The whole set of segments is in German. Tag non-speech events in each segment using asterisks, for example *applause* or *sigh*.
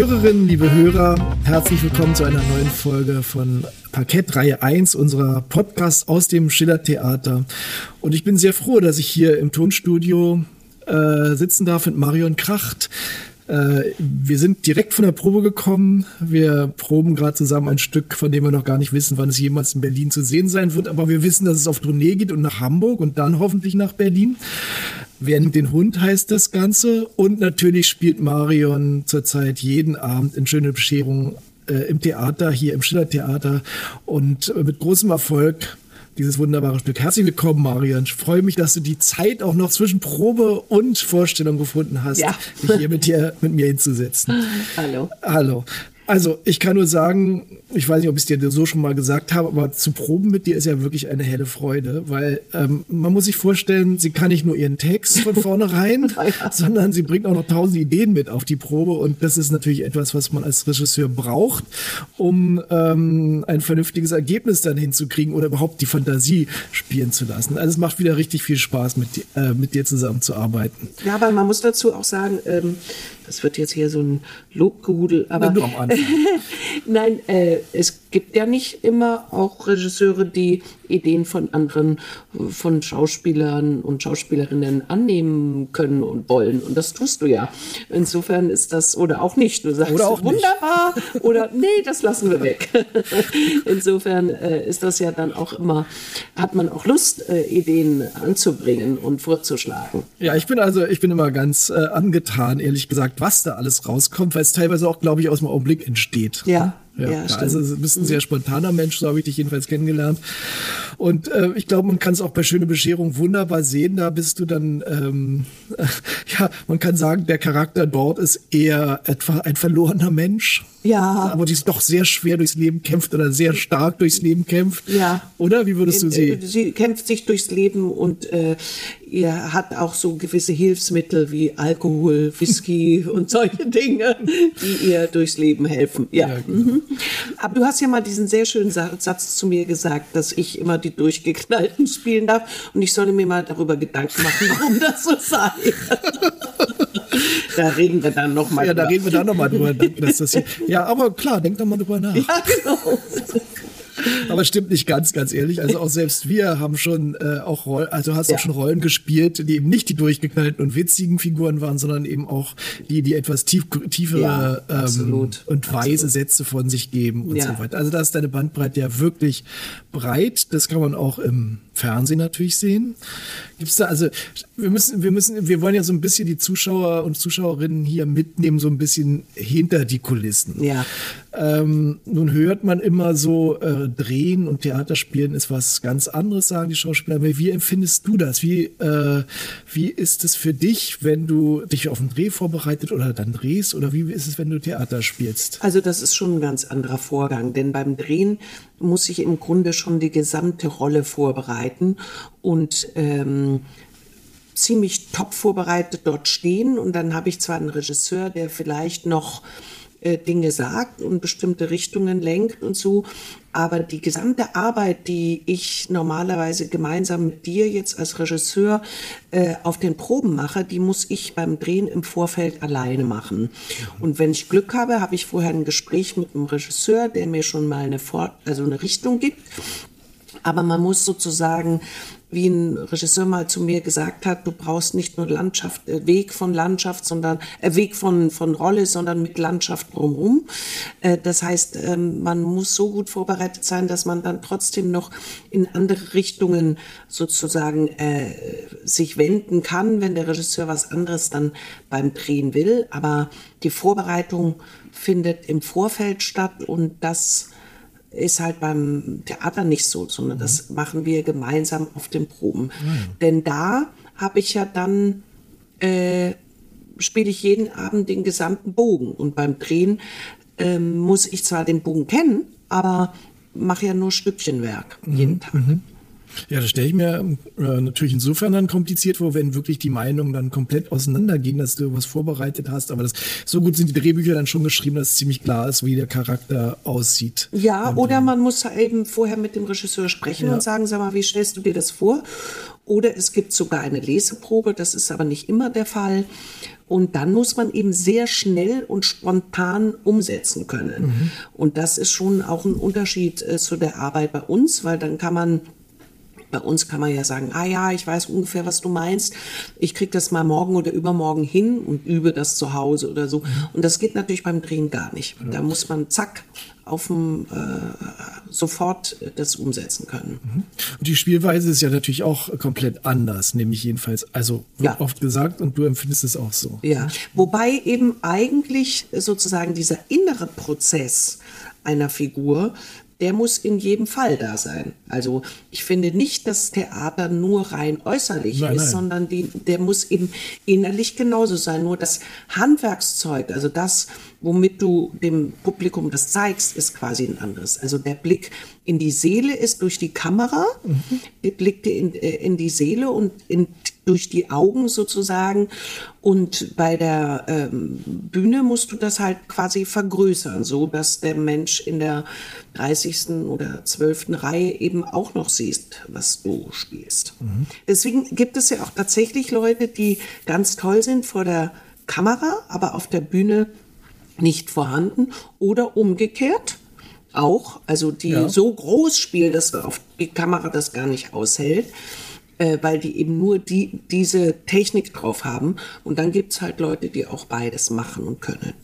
Liebe Hörerinnen, liebe Hörer, herzlich willkommen zu einer neuen Folge von Parkett Reihe 1 unserer Podcast aus dem Schiller Theater. Und ich bin sehr froh, dass ich hier im Tonstudio äh, sitzen darf mit Marion Kracht. Äh, wir sind direkt von der Probe gekommen. Wir proben gerade zusammen ein Stück, von dem wir noch gar nicht wissen, wann es jemals in Berlin zu sehen sein wird. Aber wir wissen, dass es auf Tournee geht und nach Hamburg und dann hoffentlich nach Berlin. Nimmt den Hund heißt das Ganze. Und natürlich spielt Marion zurzeit jeden Abend in Schöne Bescherung äh, im Theater, hier im Schiller Theater und äh, mit großem Erfolg dieses wunderbare Stück. Herzlich willkommen, Marion. Ich freue mich, dass du die Zeit auch noch zwischen Probe und Vorstellung gefunden hast, ja. dich hier mit, dir, mit mir hinzusetzen. *laughs* Hallo. Hallo. Also, ich kann nur sagen, ich weiß nicht, ob ich es dir so schon mal gesagt habe, aber zu proben mit dir ist ja wirklich eine helle Freude, weil ähm, man muss sich vorstellen, sie kann nicht nur ihren Text von *laughs* vornherein, sondern sie bringt auch noch tausend Ideen mit auf die Probe und das ist natürlich etwas, was man als Regisseur braucht, um ähm, ein vernünftiges Ergebnis dann hinzukriegen oder überhaupt die Fantasie spielen zu lassen. Also es macht wieder richtig viel Spaß, mit, äh, mit dir zusammenzuarbeiten. Ja, aber man muss dazu auch sagen, ähm, das wird jetzt hier so ein Lobgehudel, aber *laughs* nein, äh, es gibt ja nicht immer auch Regisseure, die Ideen von anderen, von Schauspielern und Schauspielerinnen annehmen können und wollen. Und das tust du ja. Insofern ist das, oder auch nicht. Du sagst, oder auch wunderbar, nicht. oder nee, das lassen wir weg. *laughs* Insofern äh, ist das ja dann auch immer, hat man auch Lust, äh, Ideen anzubringen und vorzuschlagen. Ja, ich bin also, ich bin immer ganz äh, angetan, ehrlich gesagt, was da alles rauskommt, weil es teilweise auch, glaube ich, aus dem Augenblick entsteht. Ja. Ja, ja also du bist ein sehr spontaner Mensch, so habe ich dich jedenfalls kennengelernt. Und äh, ich glaube, man kann es auch bei Schöne Bescherung wunderbar sehen. Da bist du dann, ähm, *laughs* ja, man kann sagen, der Charakter dort ist eher etwa ein verlorener Mensch. Ja. Aber die ist doch sehr schwer durchs Leben kämpft oder sehr stark durchs Leben kämpft. Ja. Oder? Wie würdest du äh, sie? Sie kämpft sich durchs Leben und äh, ihr hat auch so gewisse Hilfsmittel wie Alkohol, Whisky *laughs* und solche Dinge, die ihr durchs Leben helfen. Ja. ja genau. mhm. Aber du hast ja mal diesen sehr schönen Satz zu mir gesagt, dass ich immer die Durchgeknallten spielen darf und ich solle mir mal darüber Gedanken machen, warum das so sei. *laughs* da reden wir dann nochmal Ja, da reden wir dann nochmal drüber. Dass das hier, ja, aber klar, denk doch mal drüber nach. Ja, genau. Aber stimmt nicht ganz, ganz ehrlich. Also auch selbst wir haben schon äh, auch Rollen, also hast ja. auch schon Rollen gespielt, die eben nicht die durchgeknallten und witzigen Figuren waren, sondern eben auch die, die etwas tief, tiefere ja, ähm, und weise. Sätze von sich geben und ja. so weiter. Also da ist deine Bandbreite ja wirklich breit. Das kann man auch im Fernsehen natürlich sehen. Gibt's da, also wir müssen, wir müssen, wir wollen ja so ein bisschen die Zuschauer und Zuschauerinnen hier mitnehmen, so ein bisschen hinter die Kulissen. Ja. Ähm, nun hört man immer so, äh, Drehen und Theaterspielen ist was ganz anderes, sagen die Schauspieler. Wie empfindest du das? Wie, äh, wie ist es für dich, wenn du dich auf einen Dreh vorbereitet oder dann drehst? Oder wie ist es, wenn du Theater spielst? Also das ist schon ein ganz anderer Vorgang, denn beim Drehen muss ich im Grunde schon die gesamte Rolle vorbereiten und ähm, ziemlich top vorbereitet dort stehen. Und dann habe ich zwar einen Regisseur, der vielleicht noch äh, Dinge sagt und bestimmte Richtungen lenkt und so. Aber die gesamte Arbeit, die ich normalerweise gemeinsam mit dir jetzt als Regisseur äh, auf den Proben mache, die muss ich beim Drehen im Vorfeld alleine machen. Und wenn ich Glück habe, habe ich vorher ein Gespräch mit dem Regisseur, der mir schon mal eine, Vor also eine Richtung gibt. Aber man muss sozusagen wie ein Regisseur mal zu mir gesagt hat, du brauchst nicht nur Landschaft, äh, Weg von Landschaft, sondern äh, Weg von, von Rolle, sondern mit Landschaft drumherum. Äh, das heißt, ähm, man muss so gut vorbereitet sein, dass man dann trotzdem noch in andere Richtungen sozusagen äh, sich wenden kann, wenn der Regisseur was anderes dann beim Drehen will. Aber die Vorbereitung findet im Vorfeld statt und das ist halt beim Theater nicht so, sondern mhm. das machen wir gemeinsam auf den Proben. Mhm. Denn da habe ich ja dann, äh, spiele ich jeden Abend den gesamten Bogen. Und beim Drehen äh, muss ich zwar den Bogen kennen, aber mache ja nur Stückchenwerk mhm. jeden Tag. Ja, das stelle ich mir äh, natürlich insofern dann kompliziert vor, wenn wirklich die Meinungen dann komplett auseinandergehen, dass du was vorbereitet hast. Aber das, so gut sind die Drehbücher dann schon geschrieben, dass es ziemlich klar ist, wie der Charakter aussieht. Ja, oder man muss eben vorher mit dem Regisseur sprechen ja. und sagen, sag mal, wie stellst du dir das vor? Oder es gibt sogar eine Leseprobe, das ist aber nicht immer der Fall. Und dann muss man eben sehr schnell und spontan umsetzen können. Mhm. Und das ist schon auch ein Unterschied äh, zu der Arbeit bei uns, weil dann kann man bei uns kann man ja sagen, ah ja, ich weiß ungefähr, was du meinst. Ich krieg das mal morgen oder übermorgen hin und übe das zu Hause oder so. Mhm. Und das geht natürlich beim Drehen gar nicht. Da muss man zack auf dem äh, sofort das umsetzen können. Mhm. Und die Spielweise ist ja natürlich auch komplett anders, nämlich jedenfalls, also wird ja. oft gesagt und du empfindest es auch so. Ja, wobei eben eigentlich sozusagen dieser innere Prozess einer Figur der muss in jedem Fall da sein. Also ich finde nicht, dass Theater nur rein äußerlich nein, ist, nein. sondern die, der muss eben innerlich genauso sein. Nur das Handwerkszeug, also das, womit du dem Publikum das zeigst, ist quasi ein anderes. Also der Blick in die Seele ist durch die Kamera, mhm. der Blick in, äh, in die Seele und in durch die Augen sozusagen. Und bei der ähm, Bühne musst du das halt quasi vergrößern, so dass der Mensch in der 30. oder 12. Reihe eben auch noch siehst, was du spielst. Mhm. Deswegen gibt es ja auch tatsächlich Leute, die ganz toll sind vor der Kamera, aber auf der Bühne nicht vorhanden oder umgekehrt auch, also die ja. so groß spielen, dass auf die Kamera das gar nicht aushält äh, weil die eben nur die, diese Technik drauf haben. Und dann gibt es halt Leute, die auch beides machen und können.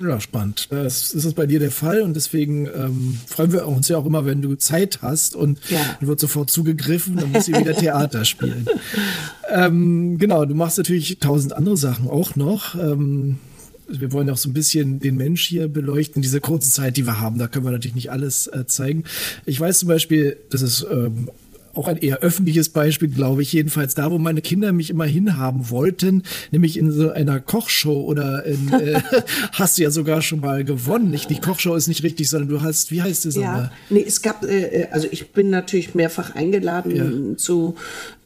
Ja, spannend. Das ist bei dir der Fall und deswegen ähm, freuen wir uns ja auch immer, wenn du Zeit hast und ja. dann wird sofort zugegriffen, dann muss sie wieder Theater spielen. *laughs* ähm, genau, du machst natürlich tausend andere Sachen auch noch. Ähm, wir wollen auch so ein bisschen den Mensch hier beleuchten, diese kurze Zeit, die wir haben. Da können wir natürlich nicht alles äh, zeigen. Ich weiß zum Beispiel, dass es ähm, auch ein eher öffentliches Beispiel, glaube ich, jedenfalls da, wo meine Kinder mich immer hinhaben wollten, nämlich in so einer Kochshow oder in, *laughs* äh, hast du ja sogar schon mal gewonnen. Nicht, die Kochshow ist nicht richtig, sondern du hast, wie heißt es ja? Nee, es gab, äh, äh, also ich bin natürlich mehrfach eingeladen ja. zu,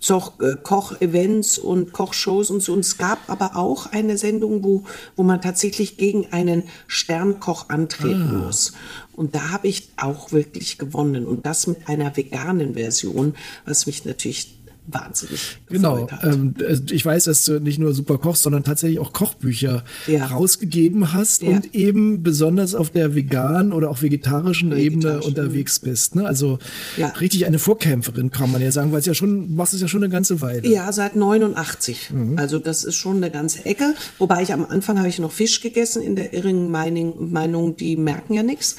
zu äh, Koch-Events und Kochshows und so. Und es gab aber auch eine Sendung, wo, wo man tatsächlich gegen einen Sternkoch antreten ah. muss. Und da habe ich auch wirklich gewonnen. Und das mit einer veganen Version, was mich natürlich wahnsinnig genau. Ähm, ich weiß, dass du nicht nur super kochst, sondern tatsächlich auch Kochbücher ja. rausgegeben hast ja. und eben besonders auf der veganen oder auch vegetarischen Ebene unterwegs bist. Ne? Also ja. richtig eine Vorkämpferin, kann man ja sagen, weil es ja schon, machst es ja schon eine ganze Weile. Ja, seit 89. Mhm. Also das ist schon eine ganze Ecke. Wobei ich am Anfang habe ich noch Fisch gegessen in der irrigen Meinung, die merken ja nichts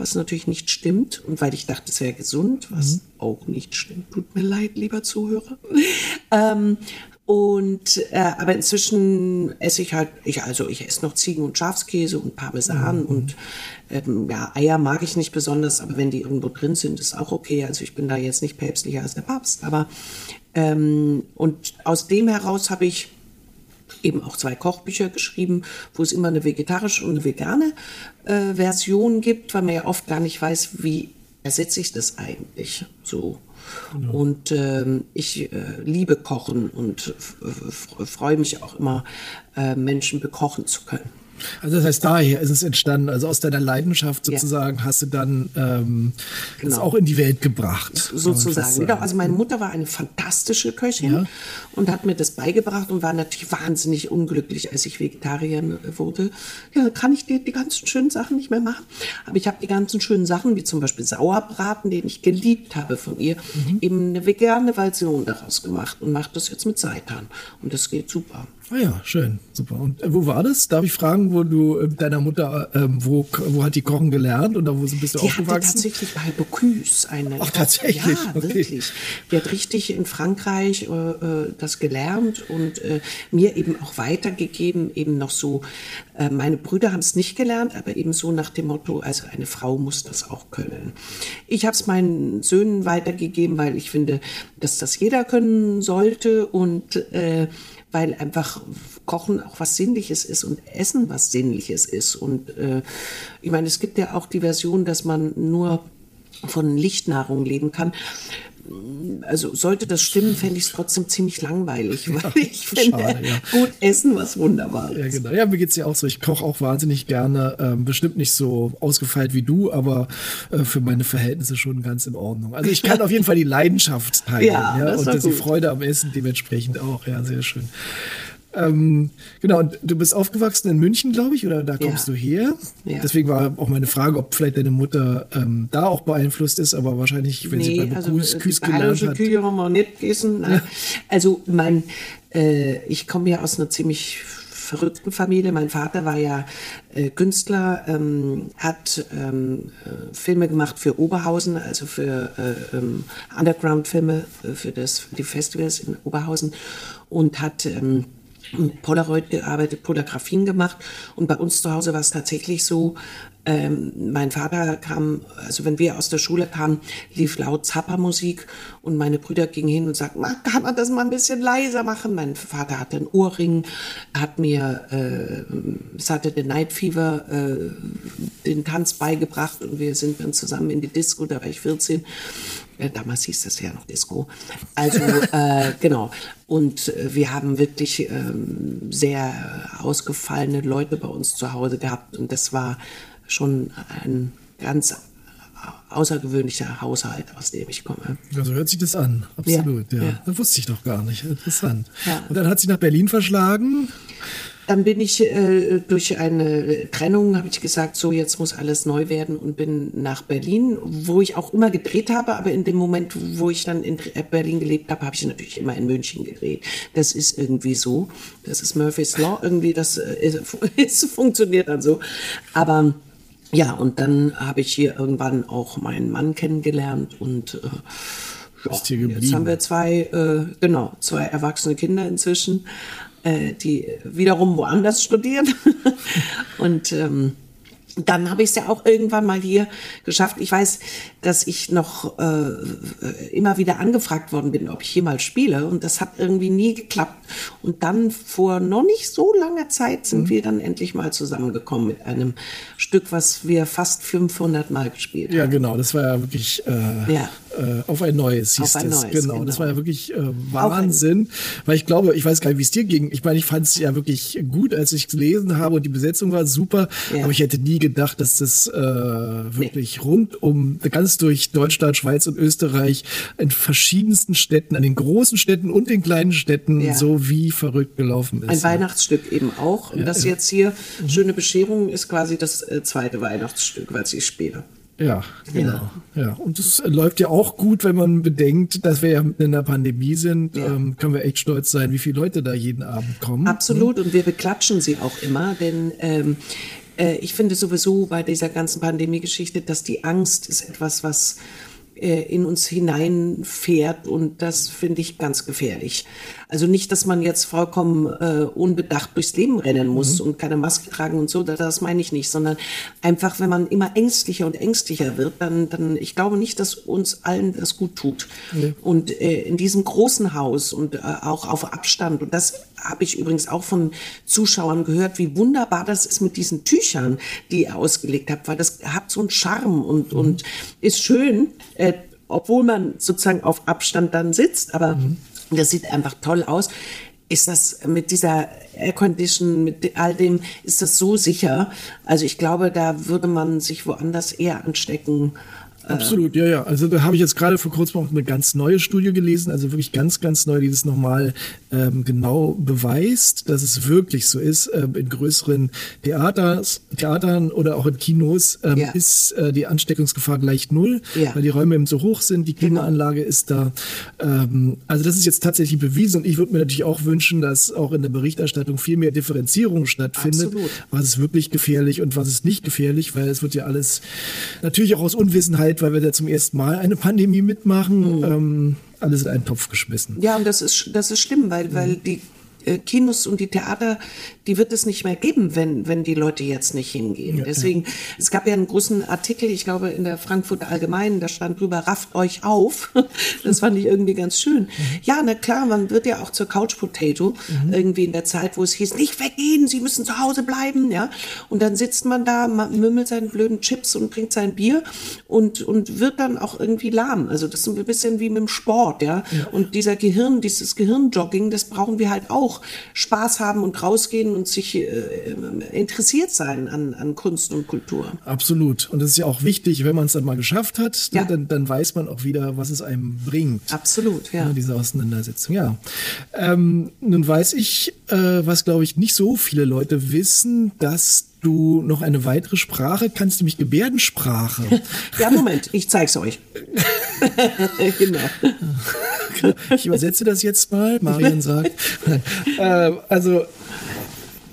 was natürlich nicht stimmt und weil ich dachte, es wäre gesund, was mhm. auch nicht stimmt. Tut mir leid, lieber Zuhörer. *laughs* ähm, und äh, aber inzwischen esse ich halt, ich also ich esse noch Ziegen- und Schafskäse und Parmesan mhm. und ähm, ja Eier mag ich nicht besonders, aber wenn die irgendwo drin sind, ist auch okay. Also ich bin da jetzt nicht päpstlicher als der Papst, aber ähm, und aus dem heraus habe ich eben auch zwei Kochbücher geschrieben, wo es immer eine vegetarische und eine vegane äh, Version gibt, weil man ja oft gar nicht weiß, wie ersetze ich das eigentlich so. Genau. Und ähm, ich äh, liebe Kochen und freue mich auch immer, äh, Menschen bekochen zu können. Also das heißt, daher ist es entstanden, also aus deiner Leidenschaft sozusagen ja. hast du dann ähm, genau. das auch in die Welt gebracht. Sozusagen. Genau. Also meine Mutter war eine fantastische Köchin ja. und hat mir das beigebracht und war natürlich wahnsinnig unglücklich, als ich Vegetarierin wurde. Ja, kann ich die, die ganzen schönen Sachen nicht mehr machen. Aber ich habe die ganzen schönen Sachen, wie zum Beispiel Sauerbraten, den ich geliebt habe von ihr, mhm. eben eine vegane Version daraus gemacht und mache das jetzt mit Seitan. Und das geht super. Ah ja, schön, super. Und äh, wo war das? Darf ich fragen, wo du äh, deiner Mutter, äh, wo, wo hat die Kochen gelernt oder wo bist du die aufgewachsen? Hatte tatsächlich bei Bocuse eine. Ach, tatsächlich? Ja, okay. wirklich. Die hat richtig in Frankreich äh, äh, das gelernt und äh, mir eben auch weitergegeben, eben noch so. Meine Brüder haben es nicht gelernt, aber eben so nach dem Motto, also eine Frau muss das auch können. Ich habe es meinen Söhnen weitergegeben, weil ich finde, dass das jeder können sollte und weil einfach Kochen auch was Sinnliches ist und Essen was Sinnliches ist. Und äh, ich meine, es gibt ja auch die Version, dass man nur von Lichtnahrung leben kann. Also sollte das stimmen, fände ich es trotzdem ziemlich langweilig, weil ich finde, Schade, ja. gut essen was wunderbar Ja, genau. Ja, mir geht es ja auch so. Ich koche auch wahnsinnig gerne. Ähm, bestimmt nicht so ausgefeilt wie du, aber äh, für meine Verhältnisse schon ganz in Ordnung. Also ich kann auf jeden Fall die Leidenschaft teilen. *laughs* Ja, ja und die Freude am Essen dementsprechend auch. Ja, sehr schön. Ähm, genau, und du bist aufgewachsen in München, glaube ich, oder da kommst ja. du her. Ja. Deswegen war auch meine Frage, ob vielleicht deine Mutter ähm, da auch beeinflusst ist, aber wahrscheinlich, wenn nee, sie bei also, Küs, Küs gelernt hat. Küche haben wir nicht gegessen. Ja. Also mein, äh, ich komme ja aus einer ziemlich verrückten Familie. Mein Vater war ja äh, Künstler, ähm, hat ähm, äh, Filme gemacht für Oberhausen, also für äh, ähm, Underground-Filme, äh, für, das, die Festivals in Oberhausen und hat ähm, Polaroid gearbeitet, Polografien gemacht. Und bei uns zu Hause war es tatsächlich so, ähm, mein Vater kam, also wenn wir aus der Schule kamen, lief laut Zappa-Musik und meine Brüder gingen hin und sagten, kann man das mal ein bisschen leiser machen? Mein Vater hatte einen Ohrring, hat mir äh, Saturday Night Fever äh, den Tanz beigebracht und wir sind dann zusammen in die Disco, da war ich 14 damals hieß das ja noch Disco. Also äh, *laughs* genau. Und äh, wir haben wirklich ähm, sehr ausgefallene Leute bei uns zu Hause gehabt. Und das war schon ein ganz außergewöhnlicher Haushalt, aus dem ich komme. Ja, so hört sich das an. Absolut, ja. ja. ja. Das wusste ich doch gar nicht. Interessant. Ja. Und dann hat sie nach Berlin verschlagen. Dann bin ich äh, durch eine Trennung, habe ich gesagt, so jetzt muss alles neu werden und bin nach Berlin, wo ich auch immer gedreht habe, aber in dem Moment, wo ich dann in Berlin gelebt habe, habe ich natürlich immer in München gedreht. Das ist irgendwie so. Das ist Murphy's Law. Irgendwie, das äh, ist, *laughs* funktioniert dann so. Aber ja, und dann habe ich hier irgendwann auch meinen Mann kennengelernt und äh, ja, jetzt haben wir zwei, äh, genau, zwei erwachsene Kinder inzwischen äh, die wiederum woanders studieren. *laughs* und ähm, dann habe ich es ja auch irgendwann mal hier geschafft. Ich weiß, dass ich noch äh, immer wieder angefragt worden bin, ob ich hier mal spiele. Und das hat irgendwie nie geklappt. Und dann vor noch nicht so langer Zeit sind mhm. wir dann endlich mal zusammengekommen mit einem Stück, was wir fast 500 Mal gespielt haben. Ja, genau. Das war ja wirklich äh, ja. Äh, auf ein neues hieß auf ein das. Neues, genau. genau. Das war ja wirklich äh, Wahnsinn. Weil ich glaube, ich weiß gar nicht, wie es dir ging. Ich meine, ich fand es ja wirklich gut, als ich gelesen habe und die Besetzung war super. Ja. Aber ich hätte nie gedacht, dass das äh, wirklich nee. rund um ganz durch Deutschland, Schweiz und Österreich in verschiedensten Städten, an den großen Städten und den kleinen Städten ja. so wie verrückt gelaufen ist. Ein Weihnachtsstück eben auch. Und ja, das jetzt hier, mhm. Schöne Bescherung, ist quasi das äh, zweite Weihnachtsstück, was ich spiele. Ja, genau. Ja. ja. Und es läuft ja auch gut, wenn man bedenkt, dass wir ja in der Pandemie sind. Ja. Ähm, können wir echt stolz sein, wie viele Leute da jeden Abend kommen. Absolut. Ne? Und wir beklatschen sie auch immer, denn ähm, äh, ich finde sowieso bei dieser ganzen Pandemie-Geschichte, dass die Angst ist etwas, was äh, in uns hineinfährt und das finde ich ganz gefährlich. Also nicht, dass man jetzt vollkommen äh, unbedacht durchs Leben rennen muss mhm. und keine Maske tragen und so, das, das meine ich nicht, sondern einfach, wenn man immer ängstlicher und ängstlicher wird, dann, dann ich glaube nicht, dass uns allen das gut tut. Mhm. Und äh, in diesem großen Haus und äh, auch auf Abstand, und das habe ich übrigens auch von Zuschauern gehört, wie wunderbar das ist mit diesen Tüchern, die ihr ausgelegt habt, weil das hat so einen Charme und, mhm. und ist schön, äh, obwohl man sozusagen auf Abstand dann sitzt, aber mhm. das sieht einfach toll aus. Ist das mit dieser Air Condition, mit all dem, ist das so sicher? Also ich glaube, da würde man sich woanders eher anstecken Absolut, ja, ja. Also da habe ich jetzt gerade vor kurzem auch eine ganz neue Studie gelesen, also wirklich ganz, ganz neu, die das nochmal ähm, genau beweist, dass es wirklich so ist. Ähm, in größeren Theaters, Theatern oder auch in Kinos ähm, ja. ist äh, die Ansteckungsgefahr gleich null, ja. weil die Räume eben so hoch sind, die genau. Klimaanlage ist da. Ähm, also das ist jetzt tatsächlich bewiesen und ich würde mir natürlich auch wünschen, dass auch in der Berichterstattung viel mehr Differenzierung stattfindet. Absolut. Was ist wirklich gefährlich und was ist nicht gefährlich, weil es wird ja alles natürlich auch aus Unwissenheit weil wir da zum ersten Mal eine Pandemie mitmachen, mhm. ähm, alles in einen Topf geschmissen. Ja, und das ist, das ist schlimm, weil, mhm. weil die äh, Kinos und die Theater, die wird es nicht mehr geben, wenn, wenn die Leute jetzt nicht hingehen. Ja, Deswegen, ja. es gab ja einen großen Artikel, ich glaube, in der Frankfurter Allgemeinen, da stand drüber, rafft euch auf. *laughs* das fand ich irgendwie ganz schön. Mhm. Ja, na klar, man wird ja auch zur Couch Potato, mhm. irgendwie in der Zeit, wo es hieß, nicht weggehen, Sie müssen zu Hause bleiben, ja. Und dann sitzt man da, man mümmelt seinen blöden Chips und trinkt sein Bier und, und wird dann auch irgendwie lahm. Also das ist ein bisschen wie mit dem Sport, ja. ja. Und dieser Gehirn, dieses Gehirnjogging, das brauchen wir halt auch auch Spaß haben und rausgehen und sich äh, interessiert sein an, an Kunst und Kultur. Absolut. Und das ist ja auch wichtig, wenn man es dann mal geschafft hat, ne, ja. dann, dann weiß man auch wieder, was es einem bringt. Absolut, ja. Ne, diese Auseinandersetzung, ja. Ähm, nun weiß ich, äh, was glaube ich nicht so viele Leute wissen, dass du noch eine weitere Sprache kannst, nämlich Gebärdensprache. *laughs* Ja, Moment, ich zeig's euch. *laughs* genau. Ich übersetze das jetzt mal. Marian sagt. *laughs* äh, also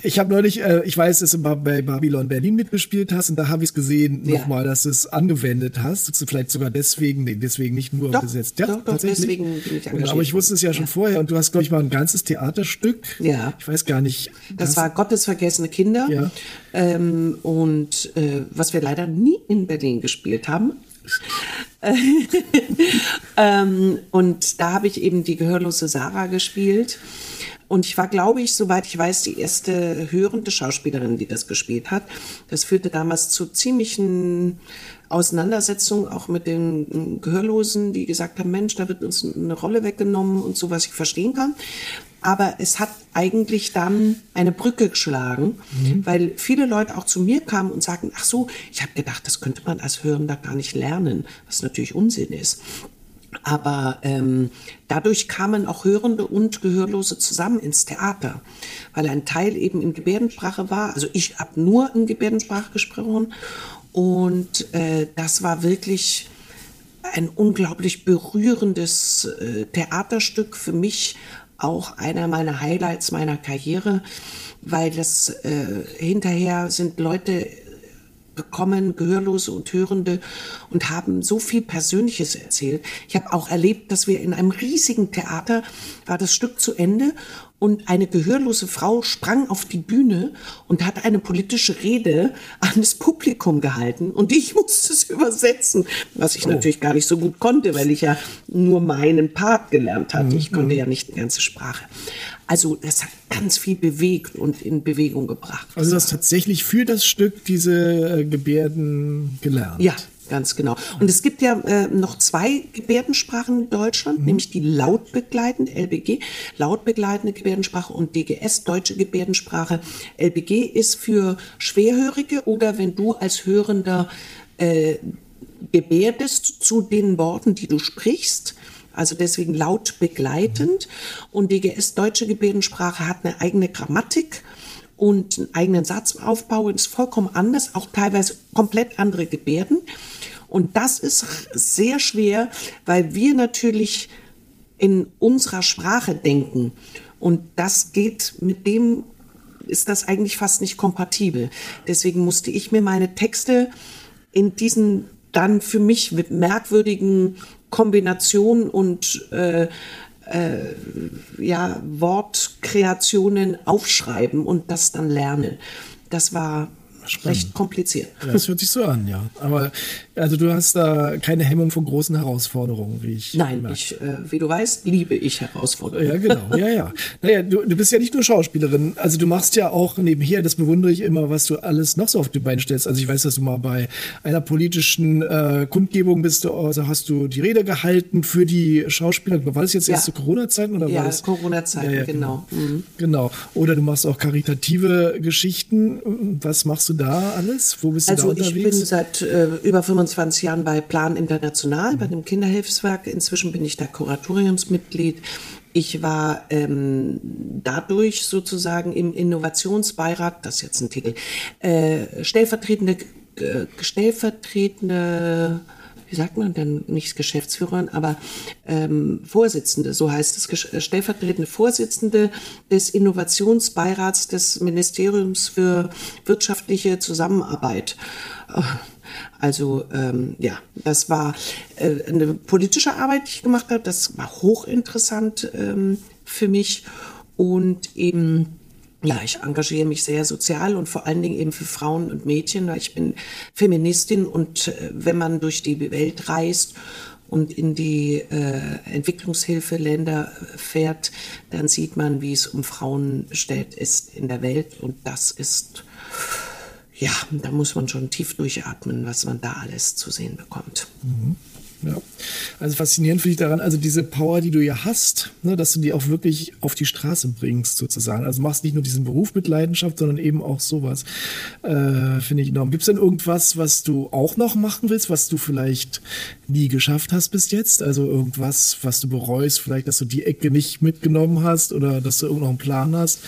ich habe neulich, äh, ich weiß, dass du bei Babylon Berlin mitgespielt hast und da habe ich es gesehen ja. nochmal, dass du es angewendet hast. Vielleicht sogar deswegen, nee, deswegen nicht nur doch, besetzt. Ja, doch, doch, deswegen bin ich engagiert. Aber ich wusste es ja schon ja. vorher und du hast, glaube ich, mal ein ganzes Theaterstück. Ja. Ich weiß gar nicht. Das war Gottesvergessene Kinder. Ja. Ähm, und äh, was wir leider nie in Berlin gespielt haben, *laughs* *laughs* ähm, und da habe ich eben die gehörlose Sarah gespielt. Und ich war, glaube ich, soweit ich weiß, die erste hörende Schauspielerin, die das gespielt hat. Das führte damals zu ziemlichen Auseinandersetzungen, auch mit den Gehörlosen, die gesagt haben, Mensch, da wird uns eine Rolle weggenommen und so, was ich verstehen kann. Aber es hat eigentlich dann eine Brücke geschlagen, mhm. weil viele Leute auch zu mir kamen und sagten, ach so, ich habe gedacht, das könnte man als Hörender gar nicht lernen, was natürlich Unsinn ist. Aber ähm, dadurch kamen auch Hörende und Gehörlose zusammen ins Theater, weil ein Teil eben in Gebärdensprache war. Also ich habe nur in Gebärdensprache gesprochen und äh, das war wirklich ein unglaublich berührendes äh, Theaterstück für mich, auch einer meiner Highlights meiner Karriere, weil das äh, hinterher sind Leute gekommen, Gehörlose und Hörende, und haben so viel Persönliches erzählt. Ich habe auch erlebt, dass wir in einem riesigen Theater, war das Stück zu Ende und eine gehörlose Frau sprang auf die Bühne und hat eine politische Rede an das Publikum gehalten und ich musste es übersetzen, was ich oh. natürlich gar nicht so gut konnte, weil ich ja nur meinen Part gelernt hatte. Ich konnte ja nicht die ganze Sprache. Also das hat ganz viel bewegt und in Bewegung gebracht. Also das tatsächlich für das Stück diese äh, Gebärden gelernt. Ja, Ganz genau. Und es gibt ja äh, noch zwei Gebärdensprachen in Deutschland, mhm. nämlich die lautbegleitende LBG, lautbegleitende Gebärdensprache und DGS, deutsche Gebärdensprache. LBG ist für Schwerhörige oder wenn du als Hörender äh, gebärdest zu den Worten, die du sprichst. Also deswegen laut begleitend. Und DGS, deutsche Gebärdensprache, hat eine eigene Grammatik und einen eigenen Satzaufbau ist vollkommen anders, auch teilweise komplett andere Gebärden. Und das ist sehr schwer, weil wir natürlich in unserer Sprache denken. Und das geht mit dem, ist das eigentlich fast nicht kompatibel. Deswegen musste ich mir meine Texte in diesen dann für mich merkwürdigen Kombinationen und äh, äh, ja, Wortkreationen aufschreiben und das dann lernen. Das war Spannend. recht kompliziert. Ja, das hört sich so an, ja. Aber also du hast da keine Hemmung vor großen Herausforderungen, wie ich. Nein, ich, äh, wie du weißt, liebe ich Herausforderungen. Ja, genau. *laughs* Ja, ja. Naja, du, du bist ja nicht nur Schauspielerin. Also du machst ja auch nebenher, das bewundere ich immer, was du alles noch so auf die Beine stellst. Also ich weiß, dass du mal bei einer politischen äh, Kundgebung bist, du, also hast du die Rede gehalten für die Schauspieler. War das jetzt ja. erst zu Corona-Zeiten oder ja, war das? Corona-Zeiten, ja, ja, genau. Genau. Mhm. genau. Oder du machst auch karitative Geschichten. Was machst du da alles? Wo bist du also da unterwegs? Also ich bin seit äh, über 25 Jahren bei Plan International, bei dem Kinderhilfswerk. Inzwischen bin ich da Kuratoriumsmitglied. Ich war ähm, dadurch sozusagen im Innovationsbeirat, das ist jetzt ein Titel, äh, stellvertretende, äh, stellvertretende wie sagt man denn, nicht Geschäftsführer, aber ähm, Vorsitzende, so heißt es, äh, stellvertretende Vorsitzende des Innovationsbeirats des Ministeriums für wirtschaftliche Zusammenarbeit. Also ähm, ja, das war äh, eine politische Arbeit, die ich gemacht habe. Das war hochinteressant ähm, für mich. und eben ja, ich engagiere mich sehr sozial und vor allen Dingen eben für Frauen und Mädchen, weil ich bin Feministin und äh, wenn man durch die Welt reist und in die äh, Entwicklungshilfeländer fährt, dann sieht man, wie es um Frauen bestellt ist in der Welt und das ist ja, da muss man schon tief durchatmen, was man da alles zu sehen bekommt. Mhm. Ja. Also faszinierend finde ich daran, also diese Power, die du ja hast, ne, dass du die auch wirklich auf die Straße bringst, sozusagen. Also machst nicht nur diesen Beruf mit Leidenschaft, sondern eben auch sowas. Äh, finde ich enorm. Gibt es denn irgendwas, was du auch noch machen willst, was du vielleicht nie geschafft hast bis jetzt? Also irgendwas, was du bereust, vielleicht, dass du die Ecke nicht mitgenommen hast oder dass du irgendeinen Plan hast?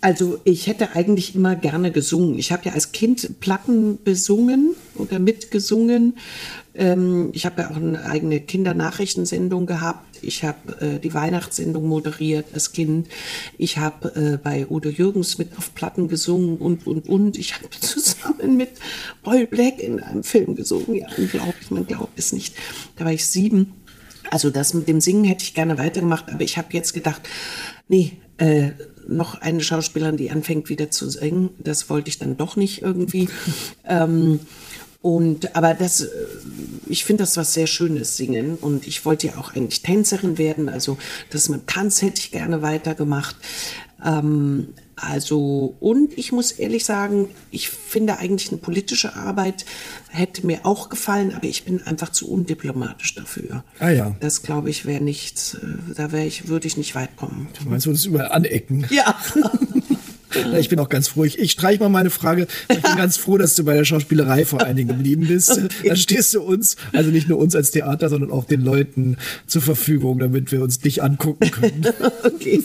Also ich hätte eigentlich immer gerne gesungen. Ich habe ja als Kind Platten besungen oder mitgesungen. Ähm, ich habe ja auch eine eigene Kindernachrichtensendung gehabt. Ich habe äh, die Weihnachtssendung moderiert als Kind. Ich habe äh, bei Udo Jürgens mit auf Platten gesungen und, und, und. Ich habe *laughs* zusammen mit Paul Black in einem Film gesungen. Ja, unglaublich, man glaubt es nicht. Da war ich sieben. Also das mit dem Singen hätte ich gerne weitergemacht, aber ich habe jetzt gedacht, nee, äh, noch eine Schauspielerin, die anfängt wieder zu singen. Das wollte ich dann doch nicht irgendwie. *laughs* ähm, und aber das, äh, ich finde das was sehr Schönes singen und ich wollte ja auch eigentlich Tänzerin werden. Also das mit Tanz hätte ich gerne weitergemacht. Ähm, also, und ich muss ehrlich sagen, ich finde eigentlich eine politische Arbeit hätte mir auch gefallen, aber ich bin einfach zu undiplomatisch dafür. Ah ja. Das glaube ich wäre nichts, äh, da wäre ich, würde ich nicht weit kommen. Du meinst, du würdest überall anecken? Ja. *laughs* Ich bin auch ganz froh. Ich, ich streiche mal meine Frage. Ich bin ganz froh, dass du bei der Schauspielerei vor allen Dingen geblieben bist. Okay. *laughs* Dann stehst du uns, also nicht nur uns als Theater, sondern auch den Leuten zur Verfügung, damit wir uns dich angucken können. *laughs* Okay.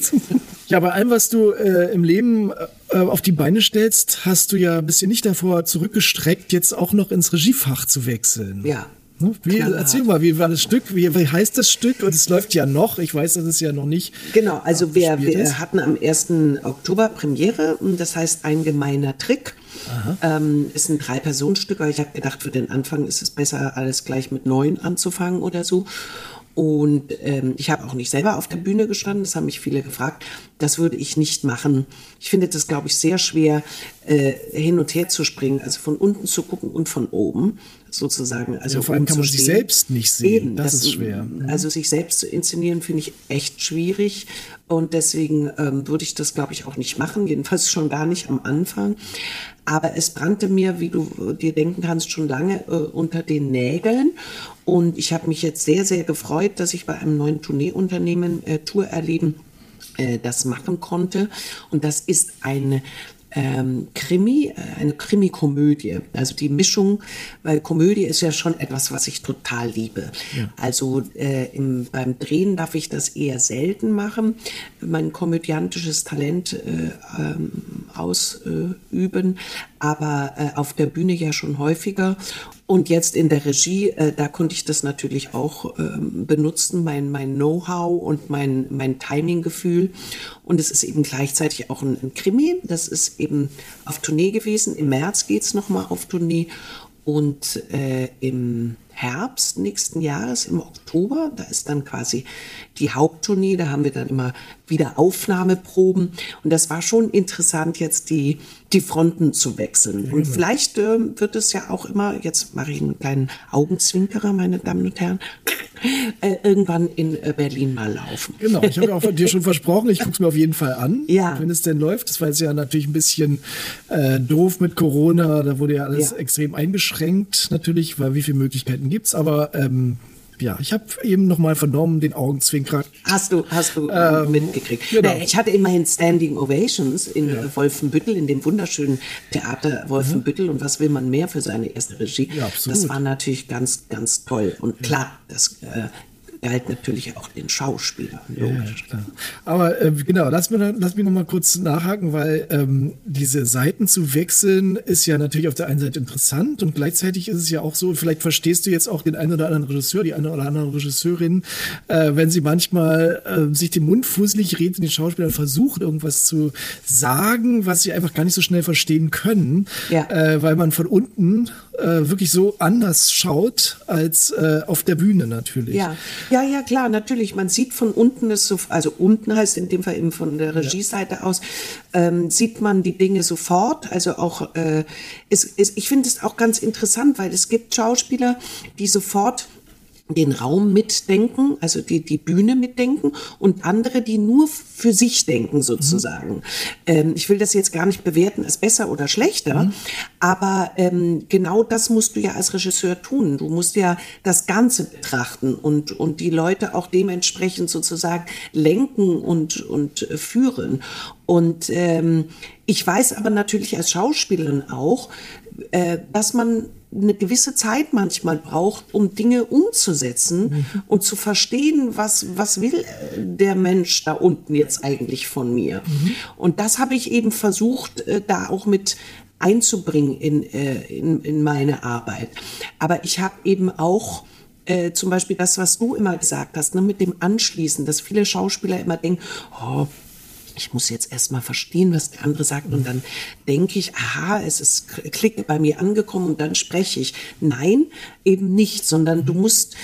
Ja, bei allem, was du äh, im Leben äh, auf die Beine stellst, hast du ja ein bisschen nicht davor zurückgestreckt, jetzt auch noch ins Regiefach zu wechseln. Ja. Ne? Wie, erzähl mal, wie war das Stück? Wie, wie, heißt das Stück? Und es läuft ja noch. Ich weiß, dass es ja noch nicht. Genau, also wir, wir hatten am 1. Oktober Premiere und das heißt ein gemeiner Trick. Ähm, ist ein Drei-Personen-Stück, weil ich habe gedacht, für den Anfang ist es besser, alles gleich mit neun anzufangen oder so. Und ähm, ich habe auch nicht selber auf der Bühne gestanden, das haben mich viele gefragt. Das würde ich nicht machen. Ich finde das, glaube ich, sehr schwer, äh, hin und her zu springen, also von unten zu gucken und von oben sozusagen. Also ja, vor allem kann man sich selbst nicht sehen. Eben, das, das, ist schwer. Mhm. Also sich selbst zu inszenieren, finde ich echt schwierig. Und deswegen ähm, würde ich das, glaube ich, auch nicht machen. Jedenfalls schon gar nicht am Anfang. Aber es brannte mir, wie du dir denken kannst, schon lange äh, unter den Nägeln. Und ich habe mich jetzt sehr, sehr gefreut, dass ich bei einem neuen Tourneeunternehmen äh, Tour erleben äh, das machen konnte. Und das ist eine ähm, Krimi, äh, eine Krimi-Komödie. Also die Mischung, weil Komödie ist ja schon etwas, was ich total liebe. Ja. Also äh, im, beim Drehen darf ich das eher selten machen, mein komödiantisches Talent äh, ähm, ausüben, aber äh, auf der Bühne ja schon häufiger. Und jetzt in der Regie, äh, da konnte ich das natürlich auch ähm, benutzen, mein, mein Know-how und mein, mein Timing-Gefühl. Und es ist eben gleichzeitig auch ein, ein Krimi. Das ist eben auf Tournee gewesen. Im März geht's nochmal auf Tournee. Und äh, im Herbst nächsten Jahres, im Oktober, da ist dann quasi die Haupttournee, da haben wir dann immer wieder Aufnahmeproben. Und das war schon interessant, jetzt die, die Fronten zu wechseln. Und vielleicht äh, wird es ja auch immer, jetzt mache ich einen kleinen Augenzwinkerer, meine Damen und Herren, äh, irgendwann in äh, Berlin mal laufen. Genau, ich habe ja auch dir schon versprochen, ich gucke es mir auf jeden Fall an, ja. wenn es denn läuft. Das war jetzt ja natürlich ein bisschen äh, doof mit Corona, da wurde ja alles ja. extrem eingeschränkt natürlich, weil wie viele Möglichkeiten gibt es, aber ähm, ja, ich habe eben noch mal vernommen, den Augenzwinker. Hast du, hast du ähm, mitgekriegt. Genau. Ich hatte immerhin Standing Ovations in ja. Wolfenbüttel, in dem wunderschönen Theater Wolfenbüttel. Mhm. Und was will man mehr für seine erste Regie? Ja, absolut. Das war natürlich ganz, ganz toll. Und klar, das äh, galt natürlich auch den Schauspielern. Ja, Aber äh, genau, lass, mir, lass mich noch mal kurz nachhaken, weil ähm, diese Seiten zu wechseln ist ja natürlich auf der einen Seite interessant und gleichzeitig ist es ja auch so, vielleicht verstehst du jetzt auch den einen oder anderen Regisseur, die eine oder andere Regisseurin, äh, wenn sie manchmal äh, sich den Mund fußlich redet und den Schauspielern versucht, irgendwas zu sagen, was sie einfach gar nicht so schnell verstehen können, ja. äh, weil man von unten äh, wirklich so anders schaut als äh, auf der Bühne natürlich. Ja, ja, ja, klar, natürlich. Man sieht von unten es so, also unten heißt in dem Fall eben von der Regieseite ja. aus, ähm, sieht man die Dinge sofort. Also auch, äh, es, es, ich finde es auch ganz interessant, weil es gibt Schauspieler, die sofort den Raum mitdenken, also die, die Bühne mitdenken und andere, die nur für sich denken sozusagen. Mhm. Ähm, ich will das jetzt gar nicht bewerten als besser oder schlechter, mhm. aber ähm, genau das musst du ja als Regisseur tun. Du musst ja das Ganze betrachten und, und die Leute auch dementsprechend sozusagen lenken und, und führen. Und ähm, ich weiß aber natürlich als Schauspielerin auch, äh, dass man eine gewisse Zeit manchmal braucht, um Dinge umzusetzen mhm. und zu verstehen, was, was will der Mensch da unten jetzt eigentlich von mir. Mhm. Und das habe ich eben versucht, äh, da auch mit einzubringen in, äh, in, in meine Arbeit. Aber ich habe eben auch äh, zum Beispiel das, was du immer gesagt hast, ne, mit dem Anschließen, dass viele Schauspieler immer denken, oh, ich muss jetzt erstmal verstehen, was der andere sagt und dann denke ich, aha, es ist Klick bei mir angekommen und dann spreche ich. Nein, eben nicht, sondern du musst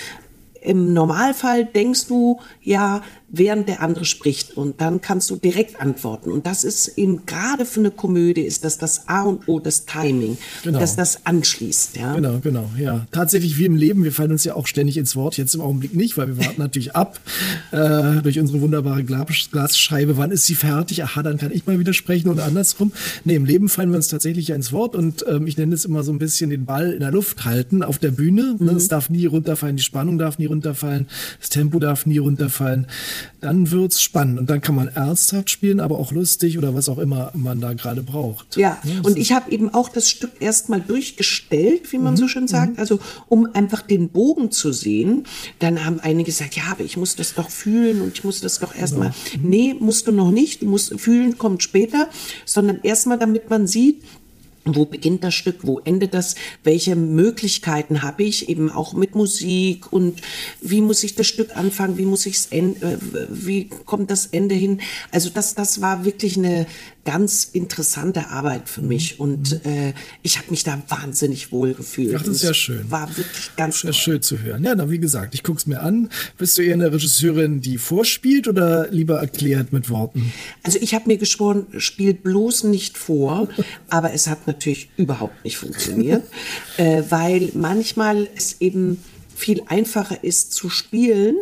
im Normalfall denkst du, ja, während der andere spricht und dann kannst du direkt antworten. Und das ist eben gerade für eine Komödie ist das das A und O, das Timing, genau. dass das anschließt. Ja? Genau, genau, ja. Tatsächlich wie im Leben, wir fallen uns ja auch ständig ins Wort, jetzt im Augenblick nicht, weil wir warten natürlich ab *laughs* äh, durch unsere wunderbare Glasscheibe, wann ist sie fertig? Aha, dann kann ich mal widersprechen oder andersrum. Nee, im Leben fallen wir uns tatsächlich ja ins Wort und ähm, ich nenne es immer so ein bisschen den Ball in der Luft halten auf der Bühne. Mhm. Es darf nie runterfallen, die Spannung darf nie runterfallen, das Tempo darf nie runterfallen dann wird's spannend. Und dann kann man ernsthaft spielen, aber auch lustig oder was auch immer man da gerade braucht. Ja, ja und ich habe eben auch das Stück erstmal durchgestellt, wie man mhm. so schön sagt, mhm. also um einfach den Bogen zu sehen. Dann haben einige gesagt, ja, aber ich muss das doch fühlen und ich muss das doch erstmal. Genau. Mhm. Nee, musst du noch nicht. Du musst fühlen, kommt später, sondern erstmal, damit man sieht, wo beginnt das Stück, wo endet das, welche Möglichkeiten habe ich? Eben auch mit Musik und wie muss ich das Stück anfangen, wie muss ich es äh, wie kommt das Ende hin? Also das, das war wirklich eine, ganz interessante Arbeit für mich mhm. und äh, ich habe mich da wahnsinnig wohl gefühlt. Ach, das ist ja schön. War wirklich ganz ja, schön zu hören. Ja, na, wie gesagt, ich gucke es mir an. Bist du eher eine Regisseurin, die vorspielt oder lieber erklärt mit Worten? Also ich habe mir geschworen, spielt bloß nicht vor, *laughs* aber es hat natürlich überhaupt nicht funktioniert, äh, weil manchmal es eben viel einfacher ist zu spielen,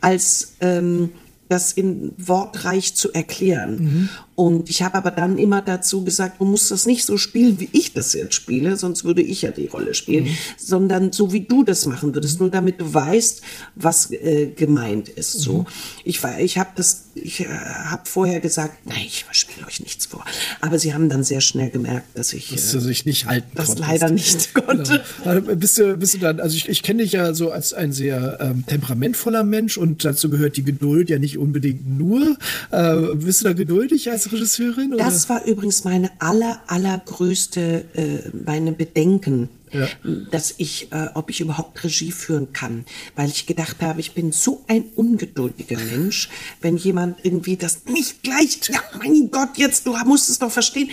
als ähm, das in wortreich zu erklären. Mhm. Und ich habe aber dann immer dazu gesagt, du musst das nicht so spielen, wie ich das jetzt spiele, sonst würde ich ja die Rolle spielen, mhm. sondern so wie du das machen würdest, nur damit du weißt, was äh, gemeint ist. Mhm. So, ich war, ich habe das, ich äh, habe vorher gesagt, nein, ich spiele euch nichts vor. Aber sie haben dann sehr schnell gemerkt, dass ich dass du sich nicht halten das konntest. leider nicht konnte. Genau. Bist du, bist du dann, also ich, ich kenne dich ja so als ein sehr ähm, temperamentvoller Mensch und dazu gehört die Geduld ja nicht unbedingt nur. Äh, bist du da geduldig als Regisseurin? Oder? Das war übrigens meine aller, allergrößte, äh, meine Bedenken ja. dass ich, äh, ob ich überhaupt Regie führen kann, weil ich gedacht habe, ich bin so ein ungeduldiger Mensch, wenn jemand irgendwie das nicht gleich, ja, mein Gott, jetzt, du musst es doch verstehen,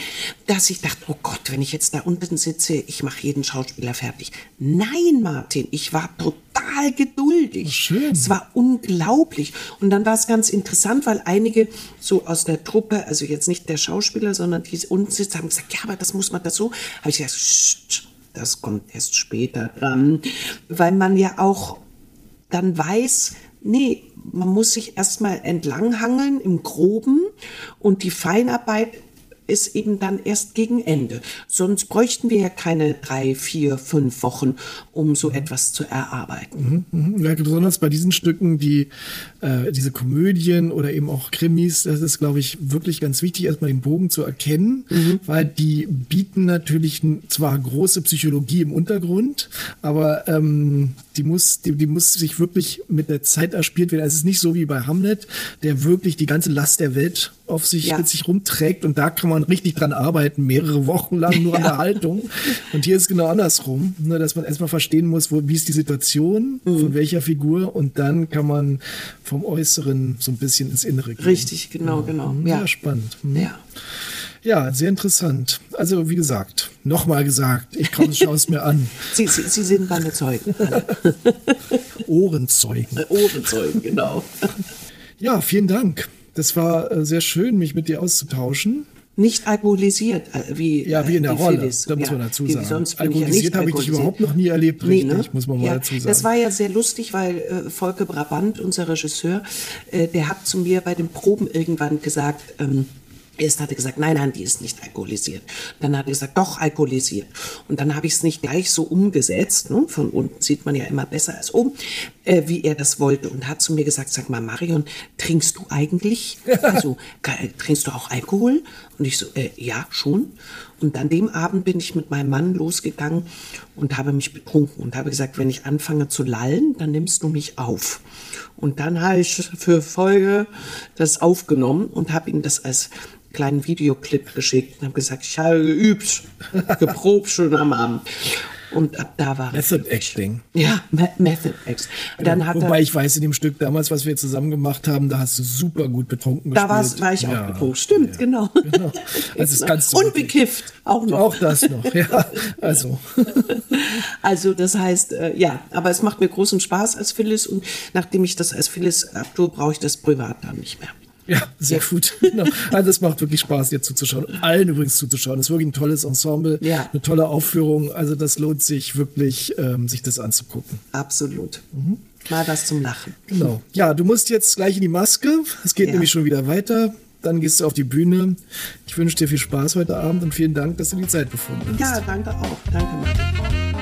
dass ich dachte, oh Gott, wenn ich jetzt da unten sitze, ich mache jeden Schauspieler fertig. Nein, Martin, ich war total geduldig. Oh, schön. Es war unglaublich. Und dann war es ganz interessant, weil einige so aus der Truppe, also jetzt nicht der Schauspieler, sondern die unten sitzen, haben gesagt, ja, aber das muss man das so. Habe ich gesagt, Sch, das kommt erst später dran, weil man ja auch dann weiß, nee, man muss sich erstmal entlanghangeln im Groben und die Feinarbeit ist eben dann erst gegen Ende. Sonst bräuchten wir ja keine drei, vier, fünf Wochen, um so etwas zu erarbeiten. Mhm, mhm. Ja, besonders bei diesen Stücken, die äh, diese Komödien oder eben auch Krimis, das ist, glaube ich, wirklich ganz wichtig, erstmal den Bogen zu erkennen, mhm. weil die bieten natürlich zwar große Psychologie im Untergrund, aber ähm, die muss, die, die muss sich wirklich mit der Zeit erspielt werden. Es ist nicht so wie bei Hamlet, der wirklich die ganze Last der Welt auf sich ja. mit sich rumträgt und da kann man richtig dran arbeiten, mehrere Wochen lang nur an der Haltung. Und hier ist genau andersrum, ne, dass man erstmal verstehen muss, wo, wie ist die Situation, mhm. von welcher Figur und dann kann man vom Äußeren so ein bisschen ins Innere gehen. Richtig, genau, genau. Ja, ja spannend. Mhm. Ja. Ja, sehr interessant. Also wie gesagt, nochmal gesagt, ich komme, *laughs* schaue es mir an. Sie, Sie, Sie sind meine Zeugen. *laughs* Ohrenzeugen. Ohrenzeugen, genau. Ja, vielen Dank. Das war äh, sehr schön, mich mit dir auszutauschen. Nicht alkoholisiert, äh, wie Ja, wie in der äh, Rolle, Phyllis. da muss Ja, man dazu sagen. sonst ja Alkoholisiert nicht habe ich dich überhaupt noch nie erlebt, Nee, richtig, ne? muss man mal ja, dazu sagen. Das war ja sehr lustig, weil äh, Volker Brabant, unser Regisseur, äh, der hat zu mir bei den Proben irgendwann gesagt, ähm, Erst hat er gesagt, nein, nein, die ist nicht alkoholisiert. Dann hat er gesagt, doch alkoholisiert. Und dann habe ich es nicht gleich so umgesetzt. Ne? Von unten sieht man ja immer besser als oben, äh, wie er das wollte. Und hat zu mir gesagt, sag mal, Marion, trinkst du eigentlich? *laughs* Also trinkst du auch Alkohol? Und ich so, äh, ja, schon. Und an dem Abend bin ich mit meinem Mann losgegangen und habe mich betrunken und habe gesagt, wenn ich anfange zu lallen, dann nimmst du mich auf. Und dann habe ich für Folge das aufgenommen und habe ihm das als kleinen Videoclip geschickt und habe gesagt, ich habe geübt, *laughs* geprobt schon am Abend. Und ab da war. Method Acting. Ja, Me Method Acts. Dann hat Wobei er, ich weiß, in dem Stück damals, was wir zusammen gemacht haben, da hast du super gut betrunken da gespielt. war's, war ich Ja, auch betrunken. Stimmt, genau. Genau. Also *laughs* ganz Und bekifft, auch noch. Auch das noch, ja. *laughs* Also, *laughs* Also das heißt, äh, ja, aber es macht mir großen Spaß als Phyllis und nachdem ich das als Phyllis abtue, brauche ich das privat dann nicht mehr. Ja, sehr gut. *laughs* Genau. Also es macht wirklich Spaß, dir zuzuschauen. Und allen übrigens zuzuschauen. Es ist wirklich ein tolles Ensemble, Ja. eine tolle Aufführung. Also das lohnt sich wirklich, ähm, sich das anzugucken. Absolut. Mhm. Mal was zum Lachen. Genau. Ja, du musst jetzt gleich in die Maske. Es geht Ja. nämlich schon wieder weiter. Dann gehst du auf die Bühne. Ich wünsche dir viel Spaß heute Abend und vielen Dank, dass du die Zeit gefunden hast. Ja, danke auch. Danke, Martin.